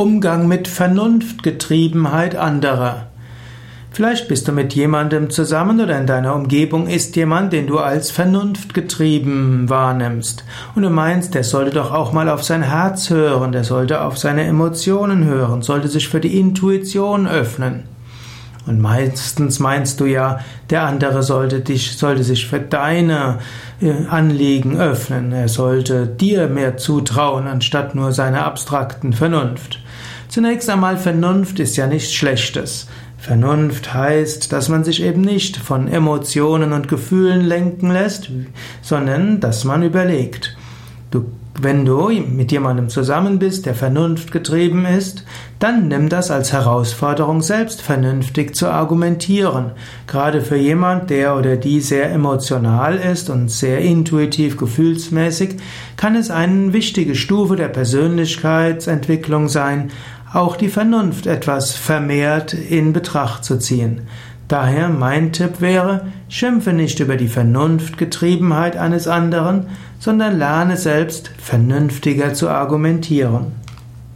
Umgang mit Vernunftgetriebenheit anderer. Vielleicht bist du mit jemandem zusammen oder in deiner Umgebung ist jemand, den du als vernunftgetrieben wahrnimmst. Und du meinst, der sollte doch auch mal auf sein Herz hören, der sollte auf seine Emotionen hören, sollte sich für die Intuition öffnen. Und meistens meinst du ja, der andere sollte dich, sollte sich für deine äh, Anliegen öffnen. Er sollte dir mehr zutrauen, anstatt nur seiner abstrakten Vernunft. Zunächst einmal, Vernunft ist ja nichts Schlechtes. Vernunft heißt, dass man sich eben nicht von Emotionen und Gefühlen lenken lässt, sondern dass man überlegt. Du, wenn du mit jemandem zusammen bist, der Vernunft getrieben ist, dann nimm das als Herausforderung, selbst vernünftig zu argumentieren. Gerade für jemand, der oder die sehr emotional ist und sehr intuitiv, gefühlsmäßig, kann es eine wichtige Stufe der Persönlichkeitsentwicklung sein, auch die Vernunft etwas vermehrt in Betracht zu ziehen. Daher mein Tipp wäre, schimpfe nicht über die Vernunftgetriebenheit eines anderen, sondern lerne selbst vernünftiger zu argumentieren.